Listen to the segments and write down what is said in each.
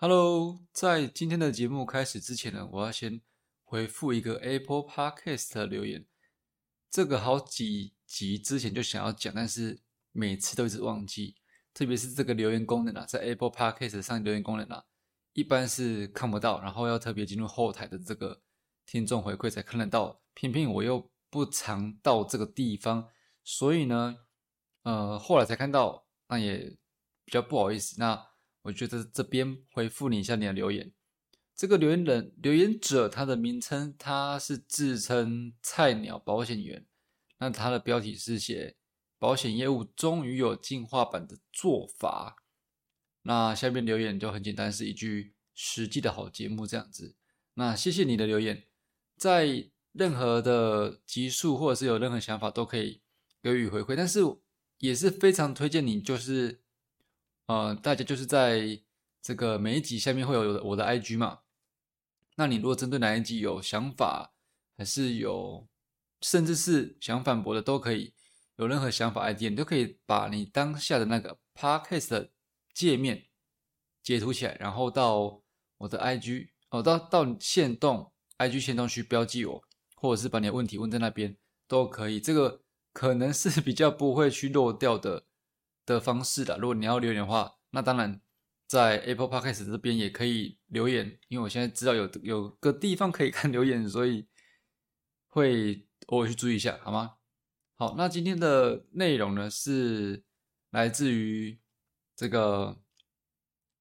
Hello，在今天的节目开始之前呢，我要先回复一个 Apple Podcast 的留言。这个好几集之前就想要讲，但是每次都一直忘记。特别是这个留言功能啊，在 Apple Podcast 上留言功能啊，一般是看不到，然后要特别进入后台的这个听众回馈才看得到。偏偏我又不常到这个地方，所以呢，呃，后来才看到，那也比较不好意思。那我觉得这边回复你一下你的留言。这个留言人留言者他的名称他是自称菜鸟保险员，那他的标题是写保险业务终于有进化版的做法。那下面留言就很简单，是一句实际的好节目这样子。那谢谢你的留言，在任何的集数或者是有任何想法都可以给予回馈，但是也是非常推荐你就是。呃，大家就是在这个每一集下面会有我的 IG 嘛，那你如果针对哪一集有想法，还是有甚至是想反驳的，都可以有任何想法 idea，你都可以把你当下的那个 podcast 界面截图起来，然后到我的 IG 哦，到到线动 IG 线动去标记我，或者是把你的问题问在那边都可以，这个可能是比较不会去漏掉的。的方式的，如果你要留言的话，那当然在 Apple Podcast 这边也可以留言，因为我现在知道有有个地方可以看 留言，所以会偶尔去注意一下，好吗？好，那今天的内容呢是来自于这个，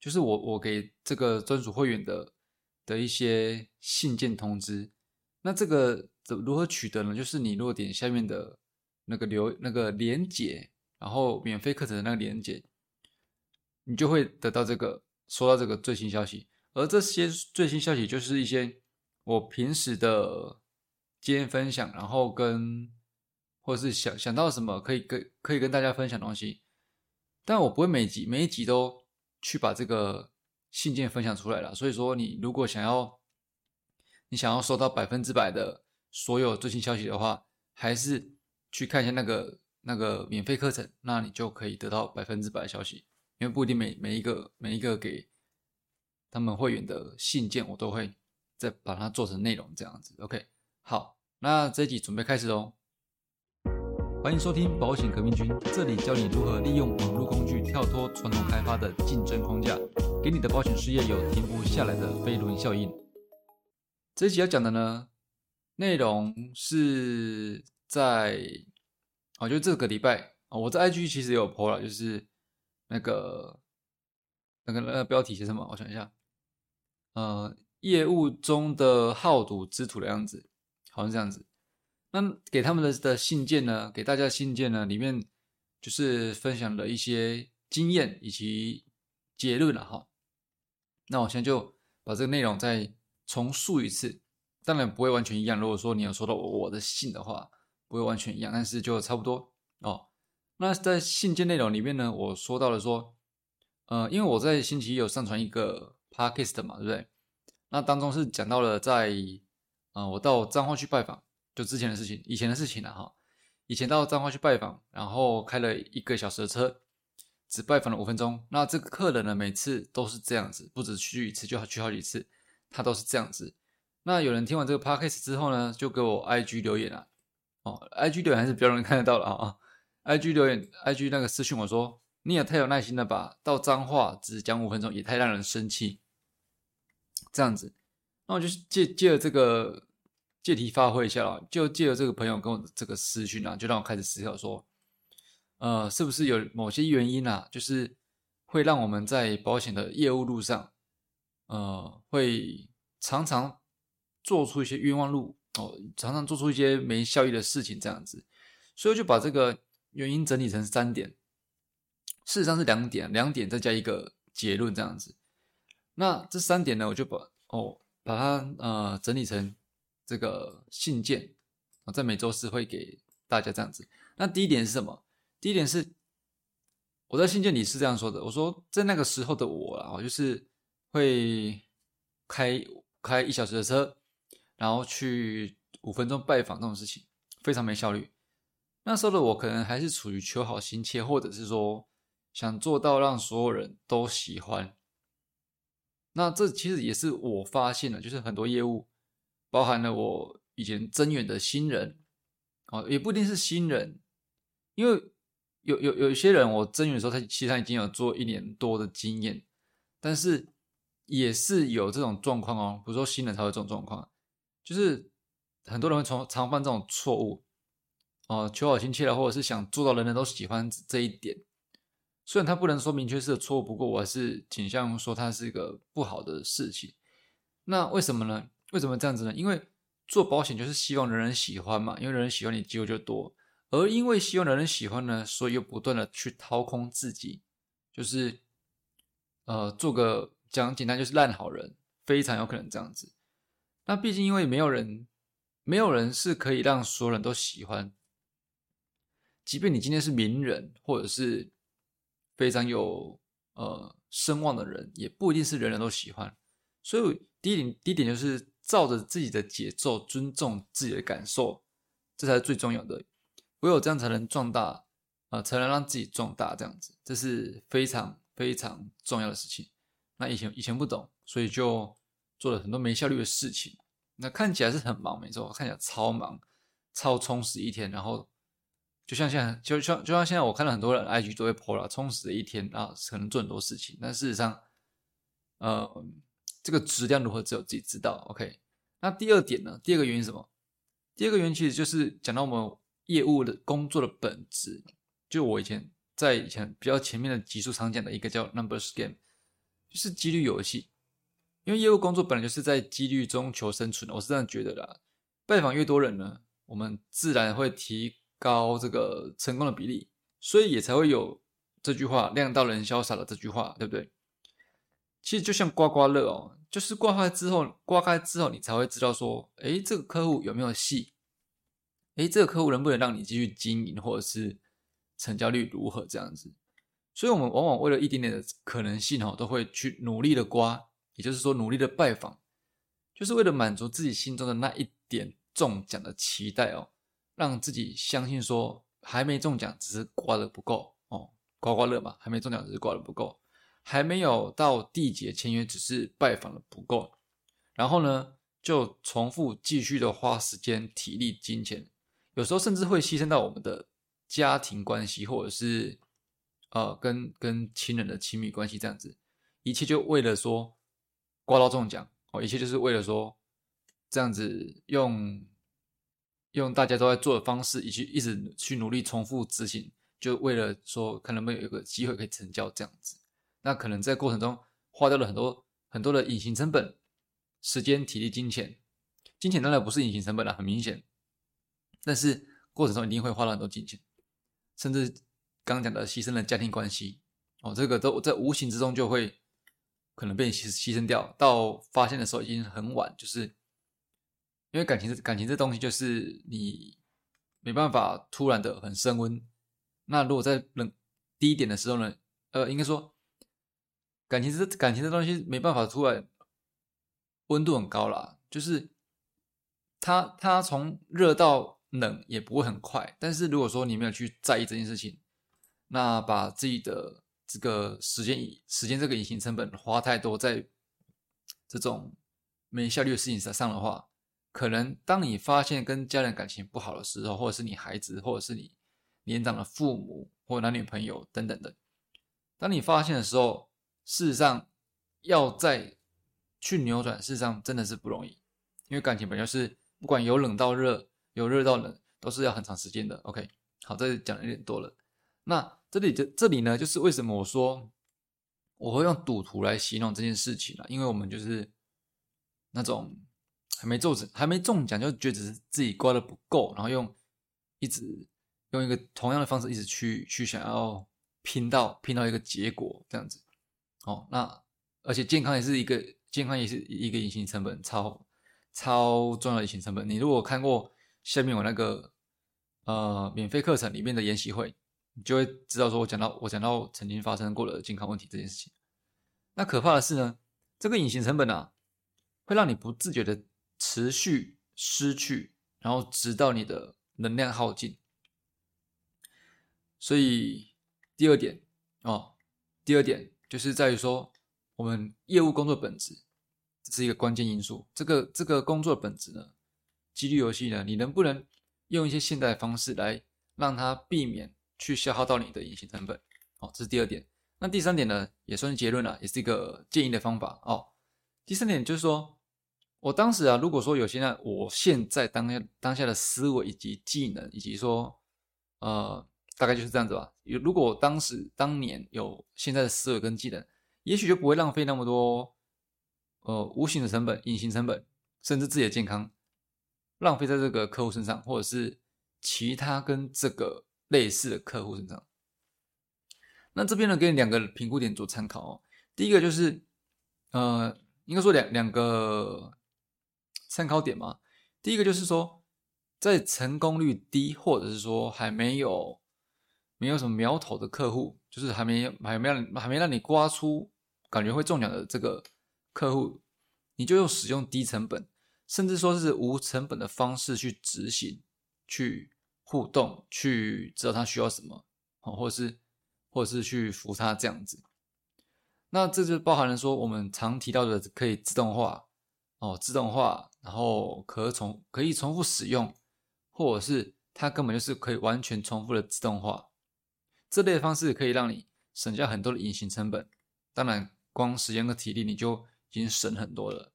就是我我给这个专属会员的的一些信件通知。那这个怎如何取得呢？就是你如果点下面的那个留那个连接。然后免费课程的那个链接，你就会得到这个收到这个最新消息，而这些最新消息就是一些我平时的经验分享，然后跟或者是想想到什么可以跟可以跟大家分享东西，但我不会每集每一集都去把这个信件分享出来了。所以说，你如果想要你想要收到百分之百的所有最新消息的话，还是去看一下那个。那个免费课程，那你就可以得到百分之百的消息，因为不一定每每一个每一个给他们会员的信件，我都会再把它做成内容这样子。OK，好，那这一集准备开始喽。欢迎收听保险革命军，这里教你如何利用网络工具跳脱传统开发的竞争框架，给你的保险事业有停不下来的飞轮效应。这一集要讲的呢，内容是在。哦，就这个礼拜啊，我在 IG 其实有 po 了，就是那个那个那个标题写什么？我想一下，呃，业务中的好赌之徒的样子，好像这样子。那给他们的的信件呢，给大家信件呢，里面就是分享了一些经验以及结论了哈。那我现在就把这个内容再重述一次，当然不会完全一样。如果说你有收到我的信的话。不会完全一样，但是就差不多哦。那在信件内容里面呢，我说到了说，呃，因为我在星期一有上传一个 podcast 嘛，对不对？那当中是讲到了在，啊，我到彰化去拜访，就之前的事情，以前的事情了哈。以前到彰化去拜访，然后开了一个小时的车，只拜访了五分钟。那这个客人呢，每次都是这样子，不止去一次，就去好几次，他都是这样子。那有人听完这个 podcast 之后呢，就给我 IG 留言了。哦，I G 留言还是比较容易看得到的啊。I G 留言，I G 那个私讯我说，你也太有耐心了吧？到脏话只讲五分钟，也太让人生气。这样子，那我就借借了这个借题发挥一下了，就借了这个朋友跟我这个私讯啊，就让我开始思考说，呃，是不是有某些原因啊，就是会让我们在保险的业务路上，呃，会常常做出一些冤枉路。哦，常常做出一些没效益的事情，这样子，所以就把这个原因整理成三点，事实上是两点，两点再加一个结论这样子。那这三点呢，我就把哦把它呃整理成这个信件，啊，在每周四会给大家这样子。那第一点是什么？第一点是我在信件里是这样说的，我说在那个时候的我啊，就是会开开一小时的车。然后去五分钟拜访这种事情非常没效率。那时候的我可能还是处于求好心切，或者是说想做到让所有人都喜欢那这其实也是我发现的，就是很多业务，包含了我以前增援的新人，哦，也不一定是新人，因为有有有一些人我增援的时候，他其实他已经有做一年多的经验，但是也是有这种状况哦，比如说新人才会这种状况，就是很多人会从常犯这种错误，哦，求好心切了，或者是想做到人人都喜欢这一点。虽然他不能说明确是错误，不过我还是倾向说它是一个不好的事情。那为什么呢？为什么这样子呢？因为做保险就是希望人人喜欢嘛，因为人人喜欢你机会就多。而因为希望人人喜欢呢，所以又不断的去掏空自己，就是呃做个讲简单就是烂好人，非常有可能这样子。那毕竟因为没有人，没有人是可以让所有人都喜欢，即便你今天是名人，或者是。非常有呃声望的人，也不一定是人人都喜欢。所以第一点，第一点就是照着自己的节奏，尊重自己的感受，这才是最重要的。唯有这样才能壮大，啊，才能让自己壮大。这样子，这是非常非常重要的事情。那以前以前不懂，所以就做了很多没效率的事情。那看起来是很忙，没错，看起来超忙，超充实一天，然后。就像现在，就像就像现在，我看到很多人 IG 都会 po 了充实的一天啊，可能做很多事情。但事实上，呃，这个质量如何，只有自己知道。OK，那第二点呢？第二个原因什么？第二个原因其实就是讲到我们业务的工作的本质。就我以前在以前比较前面的集数常讲的一个叫 numbers game，就是几率游戏。因为业务工作本来就是在几率中求生存的，我是这样觉得的。拜访越多人呢，我们自然会提。高这个成功的比例，所以也才会有这句话“量到人潇洒”的这句话，对不对？其实就像刮刮乐哦，就是刮开之后，刮开之后你才会知道说，哎，这个客户有没有戏？哎，这个客户能不能让你继续经营，或者是成交率如何这样子？所以，我们往往为了一点点的可能性哦，都会去努力的刮，也就是说，努力的拜访，就是为了满足自己心中的那一点中奖的期待哦。让自己相信说还没中奖，只是刮的不够哦，刮刮乐嘛，还没中奖只是刮的不够，还没有到缔结签约，只是拜访的不够。然后呢，就重复继续的花时间、体力、金钱，有时候甚至会牺牲到我们的家庭关系，或者是呃跟跟亲人的亲密关系这样子，一切就为了说刮到中奖哦，一切就是为了说这样子用。用大家都在做的方式，以及一直去努力重复执行，就为了说看能不能有一个机会可以成交这样子。那可能在过程中花掉了很多很多的隐形成本，时间、体力、金钱。金钱当然不是隐形成本了，很明显。但是过程中一定会花了很多金钱，甚至刚刚讲的牺牲了家庭关系哦，这个都在无形之中就会可能被牺牺牲掉。到发现的时候已经很晚，就是。因为感情这感情这东西，就是你没办法突然的很升温。那如果在冷低一点的时候呢？呃，应该说感情这感情这东西没办法突然温度很高啦，就是它它从热到冷也不会很快。但是如果说你没有去在意这件事情，那把自己的这个时间时间这个隐形成本花太多在这种没效率的事情上的话。可能当你发现跟家人感情不好的时候，或者是你孩子，或者是你年长的父母或男女朋友等等的，当你发现的时候，事实上要再去扭转，事实上真的是不容易，因为感情本就是不管由冷到热，由热到冷，都是要很长时间的。OK，好，这讲的有点多了。那这里这这里呢，就是为什么我说我会用赌徒来形容这件事情呢？因为我们就是那种。还没中奖，还没中奖就觉得是自己刮的不够，然后用一直用一个同样的方式，一直去去想要拼到拼到一个结果这样子。哦，那而且健康也是一个健康也是一个隐形成本，超超重要的隐形成本。你如果看过下面我那个呃免费课程里面的研习会，你就会知道说我讲到我讲到曾经发生过的健康问题这件事情。那可怕的是呢，这个隐形成本啊，会让你不自觉的。持续失去，然后直到你的能量耗尽。所以第二点哦，第二点就是在于说，我们业务工作本质，这是一个关键因素。这个这个工作本质呢，几率游戏呢，你能不能用一些现代的方式来让它避免去消耗到你的隐形成本？哦，这是第二点。那第三点呢，也算是结论了，也是一个建议的方法哦。第三点就是说，我当时啊，如果说有现在我现在当下当下的思维以及技能，以及说，呃，大概就是这样子吧。如果当时当年有现在的思维跟技能，也许就不会浪费那么多，呃，无形的成本、隐形成本，甚至自己的健康，浪费在这个客户身上，或者是其他跟这个类似的客户身上。那这边呢，给你两个评估点做参考哦。第一个就是，呃，应该说两两个参考点嘛。第一个就是说，在成功率低，或者是说还没有没有什么苗头的客户，就是还没还没让还没让你刮出感觉会中奖的这个客户，你就用使用低成本，甚至说是无成本的方式去执行、去互动、去知道他需要什么，哦，或者是。或者是去扶他这样子，那这就包含了说我们常提到的可以自动化哦，自动化，然后可重可以重复使用，或者是它根本就是可以完全重复的自动化，这类方式可以让你省下很多的隐形成本。当然，光时间和体力你就已经省很多了。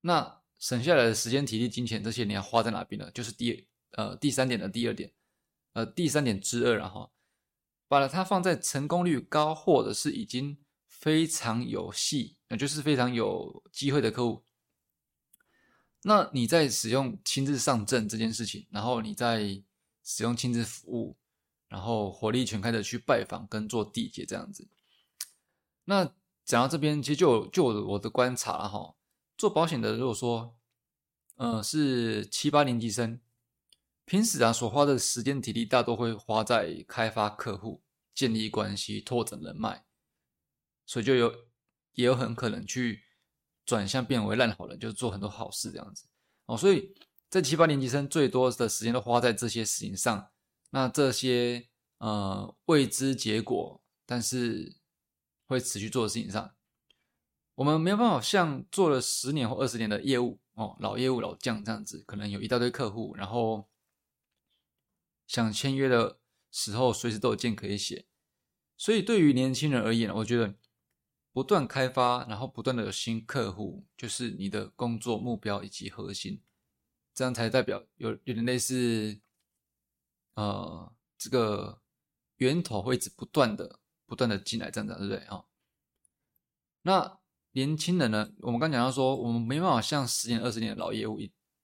那省下来的时间、体力、金钱这些你要花在哪边呢？就是第呃第三点的第二点，呃第三点之二，然后。把它放在成功率高，或者是已经非常有戏，那就是非常有机会的客户。那你在使用亲自上阵这件事情，然后你在使用亲自服务，然后火力全开的去拜访跟做缔结这样子。那讲到这边，其实就就我的观察了哈，做保险的如果说，呃，是七八年级生。平时啊，所花的时间体力大多会花在开发客户、建立关系、拓展人脉，所以就有也有很可能去转向变为烂好人，就是做很多好事这样子哦。所以在七八年级生最多的时间都花在这些事情上，那这些呃未知结果，但是会持续做的事情上，我们没有办法像做了十年或二十年的业务哦，老业务老将这样子，可能有一大堆客户，然后。想签约的时候，随时都有件可以写。所以对于年轻人而言，我觉得不断开发，然后不断的有新客户，就是你的工作目标以及核心。这样才代表有有点类似，呃，这个源头会一直不断的、不断的进来，这样子，对不对啊？那年轻人呢？我们刚讲到说，我们没办法像十年、二十年的老业务，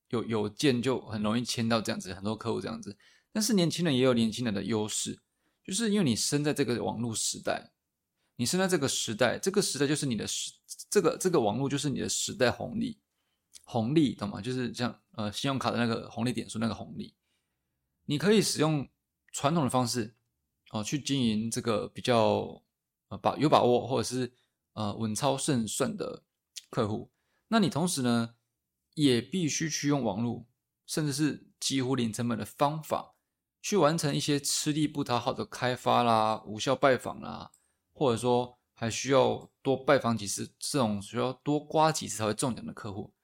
有有件就很容易签到这样子，很多客户这样子。但是年轻人也有年轻人的优势，就是因为你生在这个网络时代，你生在这个时代，这个时代就是你的时，这个这个网络就是你的时代红利，红利懂吗？就是像呃信用卡的那个红利点数那个红利，你可以使用传统的方式哦去经营这个比较呃把有把握或者是呃稳操胜算的客户，那你同时呢也必须去用网络，甚至是几乎零成本的方法。去完成一些吃力不讨好的开发啦、无效拜访啦，或者说还需要多拜访几次，这种需要多刮几次才会中奖的客户，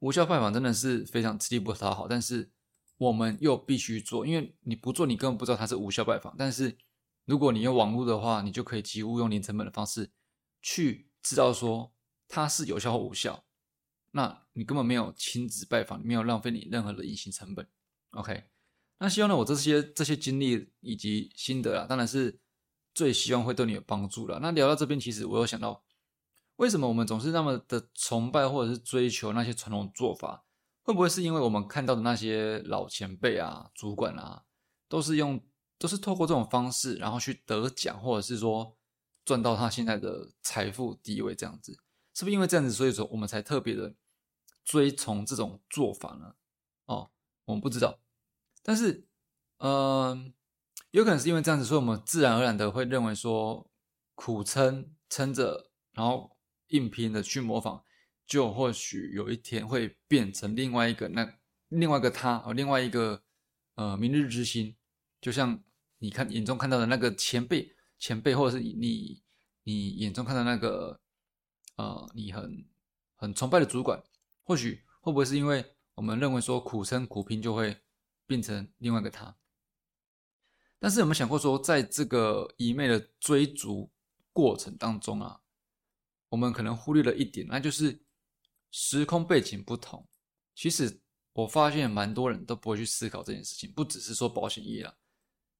无效拜访真的是非常吃力不讨好，但是我们又必须做，因为你不做，你根本不知道它是无效拜访。但是如果你用网络的话，你就可以几乎用零成本的方式去知道说它是有效或无效，那你根本没有亲自拜访，没有浪费你任何的隐形成本。OK。那希望呢，我这些这些经历以及心得啊，当然是最希望会对你有帮助了。那聊到这边，其实我有想到，为什么我们总是那么的崇拜或者是追求那些传统做法？会不会是因为我们看到的那些老前辈啊、主管啊，都是用都是透过这种方式，然后去得奖，或者是说赚到他现在的财富地位这样子？是不是因为这样子，所以说我们才特别的追从这种做法呢？哦，我们不知道。但是，嗯，有可能是因为这样子，所以我们自然而然的会认为说，苦撑撑着，然后硬拼的去模仿，就或许有一天会变成另外一个那另外一个他，哦，另外一个呃明日之星，就像你看眼中看到的那个前辈前辈，或者是你你眼中看到那个呃你很很崇拜的主管，或许会不会是因为我们认为说苦撑苦拼就会变成另外一个他？但是有没有想过说，在这个一昧的追逐过程当中啊，我们可能忽略了一点，那就是时空背景不同。其实我发现蛮多人都不会去思考这件事情，不只是说保险业啦，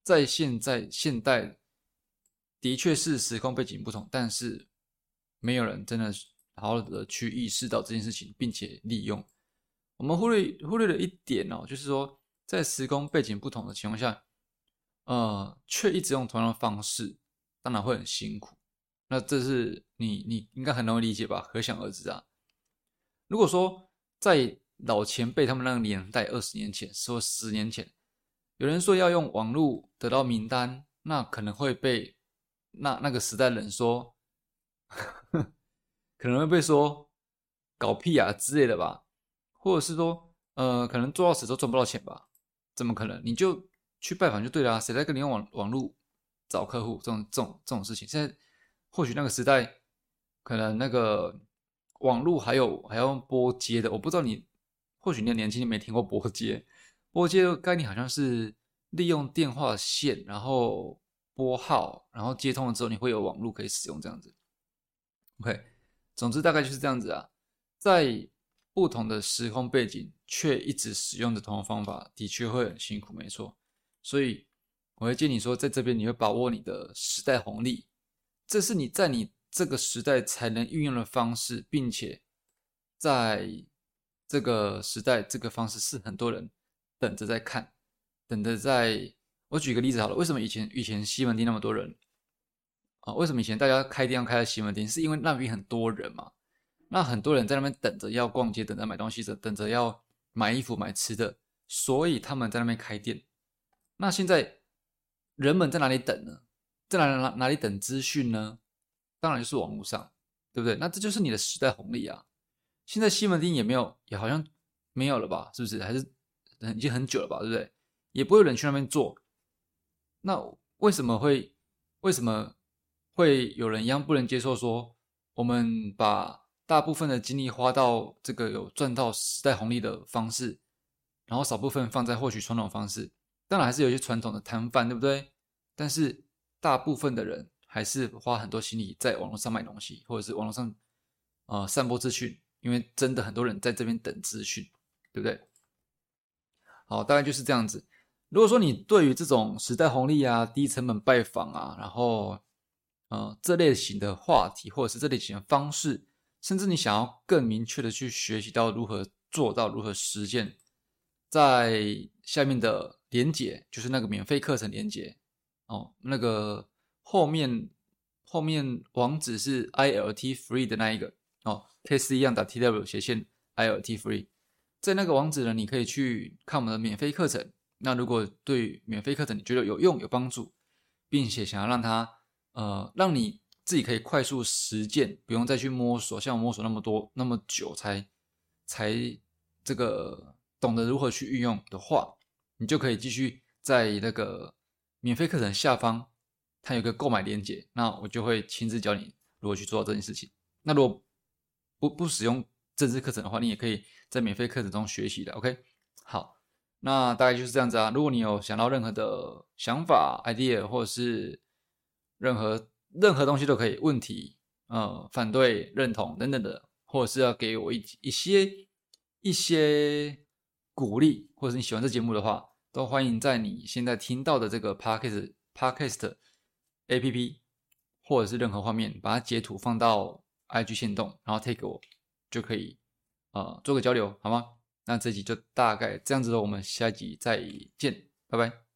在现在现代的确是时空背景不同，但是没有人真的好好的去意识到这件事情，并且利用。我们忽略忽略了一点哦，就是说在时空背景不同的情况下。呃，却一直用同样的方式，当然会很辛苦。那这是你你应该很容易理解吧？可想而知啊。如果说在老前辈他们那个年代，二十年前说十年前，有人说要用网络得到名单，那可能会被那那个时代人说，可能会被说搞屁啊之类的吧，或者是说，呃，可能做到死都赚不到钱吧？怎么可能？你就。去拜访就对了，谁在跟你用网网络找客户这种这种这种事情？现在或许那个时代可能那个网络还有还要用拨接的，我不知道你或许你年轻你没听过拨接，拨接的概念好像是利用电话线，然后拨号，然后接通了之后你会有网络可以使用这样子。OK，总之大概就是这样子啊，在不同的时空背景却一直使用的同方法，的确会很辛苦，没错。所以我会建议你说，在这边你会把握你的时代红利，这是你在你这个时代才能运用的方式，并且在这个时代，这个方式是很多人等着在看，等着在。我举个例子好了，为什么以前以前西门町那么多人啊？为什么以前大家开店要开在西门町？是因为那边很多人嘛？那很多人在那边等着要逛街，等着买东西，等等着要买衣服、买吃的，所以他们在那边开店。那现在人们在哪里等呢？在哪哪哪里等资讯呢？当然就是网络上，对不对？那这就是你的时代红利啊！现在西门町也没有，也好像没有了吧？是不是？还是已经很久了吧？对不对？也不会有人去那边做。那为什么会为什么会有人一样不能接受说，我们把大部分的精力花到这个有赚到时代红利的方式，然后少部分放在获取传统方式？当然还是有一些传统的摊贩，对不对？但是大部分的人还是花很多心力在网络上买东西，或者是网络上呃散播资讯，因为真的很多人在这边等资讯，对不对？好，大概就是这样子。如果说你对于这种时代红利啊、低成本拜访啊，然后呃这类型的话题，或者是这类型的方式，甚至你想要更明确的去学习到如何做到、如何实践，在下面的。连接就是那个免费课程连接哦，那个后面后面网址是 i l t free 的那一个哦，case 一样打 t w 斜线 i l t free，在那个网址呢，你可以去看我们的免费课程。那如果对免费课程你觉得有用有帮助，并且想要让它呃让你自己可以快速实践，不用再去摸索，像我摸索那么多那么久才才这个懂得如何去运用的话。你就可以继续在那个免费课程下方，它有个购买链接，那我就会亲自教你如何去做到这件事情。那如果不不使用正式课程的话，你也可以在免费课程中学习的。OK，好，那大概就是这样子啊。如果你有想到任何的想法、idea，或者是任何任何东西都可以，问题、呃、反对、认同等等的，或者是要给我一一些一些鼓励，或者是你喜欢这节目的话。都欢迎在你现在听到的这个 podcast podcast A P P，或者是任何画面，把它截图放到 I G 线动，然后 take 我就可以，呃，做个交流，好吗？那这集就大概这样子了，我们下一集再见，拜拜。